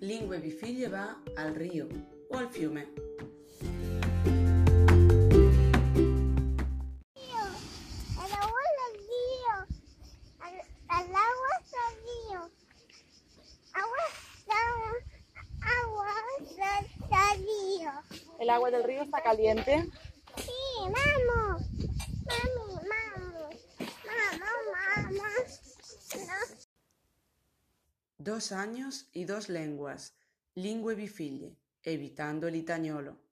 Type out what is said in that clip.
vi figlie va al rio o al fiume. río, el agua del río, el, el agua del río, agua del agua del río. ¿El agua del río está caliente? Sí, vamos, mami, vamos, mamá, mamá. No. Dos años y dos lenguas, lingue vi figlie, evitando l'itagnolo.